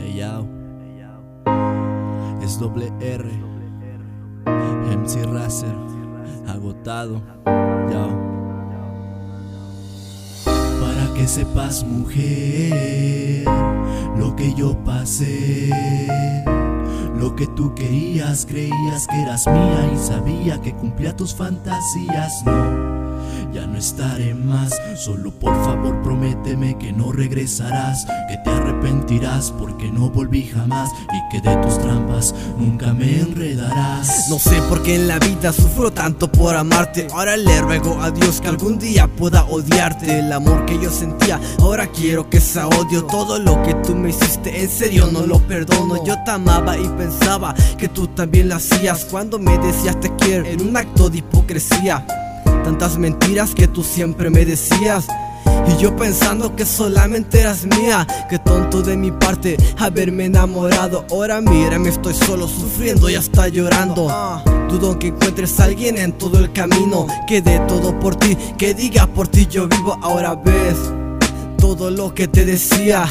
Ella es doble R. MC Racer, agotado. Para que sepas, mujer, lo que yo pasé. Lo que tú querías, creías que eras mía y sabía que cumplía tus fantasías. No ya no estaré más. Solo por favor prométeme que no regresarás, que te arrepentirás porque no volví jamás y que de tus trampas nunca me enredarás. No sé por qué en la vida sufro tanto por amarte. Ahora le ruego a Dios que algún día pueda odiarte. El amor que yo sentía, ahora quiero que sea odio. Todo lo que tú me hiciste, en serio no lo perdono. Yo te amaba y pensaba que tú también lo hacías cuando me decías te quiero en un acto de hipocresía. Tantas mentiras que tú siempre me decías. Y yo pensando que solamente eras mía Qué tonto de mi parte haberme enamorado Ahora mira, me estoy solo sufriendo y hasta llorando Dudo que encuentres a alguien en todo el camino Que dé todo por ti, que diga por ti yo vivo Ahora ves todo lo que te decía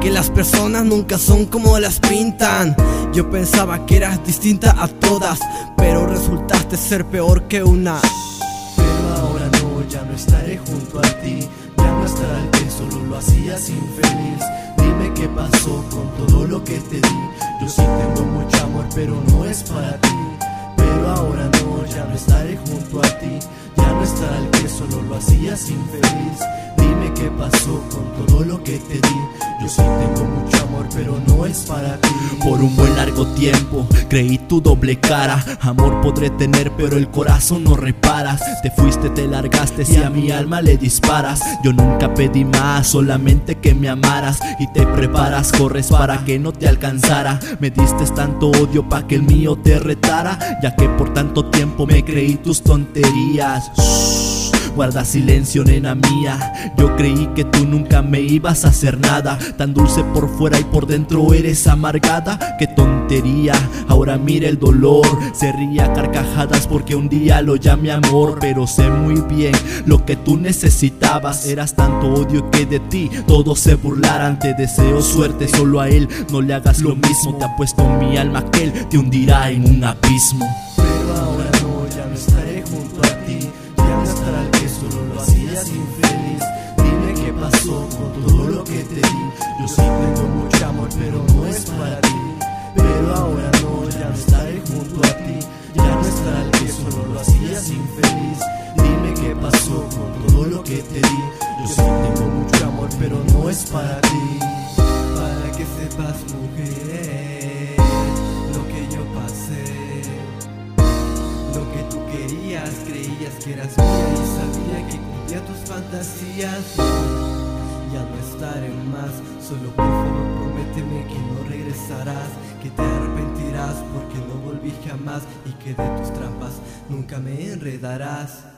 que las personas nunca son como las pintan. Yo pensaba que eras distinta a todas, pero resultaste ser peor que una estaré junto a ti, ya no estará el que solo lo hacías infeliz. Dime qué pasó con todo lo que te di. Yo sí tengo mucho amor, pero no es para ti. Pero ahora no, ya no estaré junto a ti, ya no estará el que solo lo hacías infeliz. Qué pasó con todo lo que te di. Yo sí tengo mucho amor, pero no es para ti. Por un buen largo tiempo creí tu doble cara. Amor podré tener, pero el corazón no reparas. Te fuiste, te largaste y a mi alma le disparas. Yo nunca pedí más, solamente que me amaras. Y te preparas, corres para que no te alcanzara. Me diste tanto odio para que el mío te retara. Ya que por tanto tiempo me creí tus tonterías. Guarda silencio, nena mía. Yo creí que tú nunca me ibas a hacer nada. Tan dulce por fuera y por dentro eres amargada. Qué tontería. Ahora mira el dolor. Se ría carcajadas porque un día lo llamé amor. Pero sé muy bien lo que tú necesitabas. Eras tanto odio que de ti todos se burlaran. Te deseo suerte, solo a él no le hagas lo mismo. Te apuesto mi alma que él te hundirá en un abismo. Pero ahora Pasó con todo lo que te di. Yo sí tengo mucho amor, pero no es para ti. Pero ahora no, ya no estaré junto a ti. Ya no estará el que solo lo hacías infeliz. Dime qué pasó con todo lo que te di. Yo sí tengo mucho amor, pero no es para ti. Para que sepas, mujer, lo que yo pasé. Lo que tú querías, creías que eras mía y sabía que cumplía tus fantasías. Más, solo por favor prométeme que no regresarás, que te arrepentirás porque no volví jamás y que de tus trampas nunca me enredarás.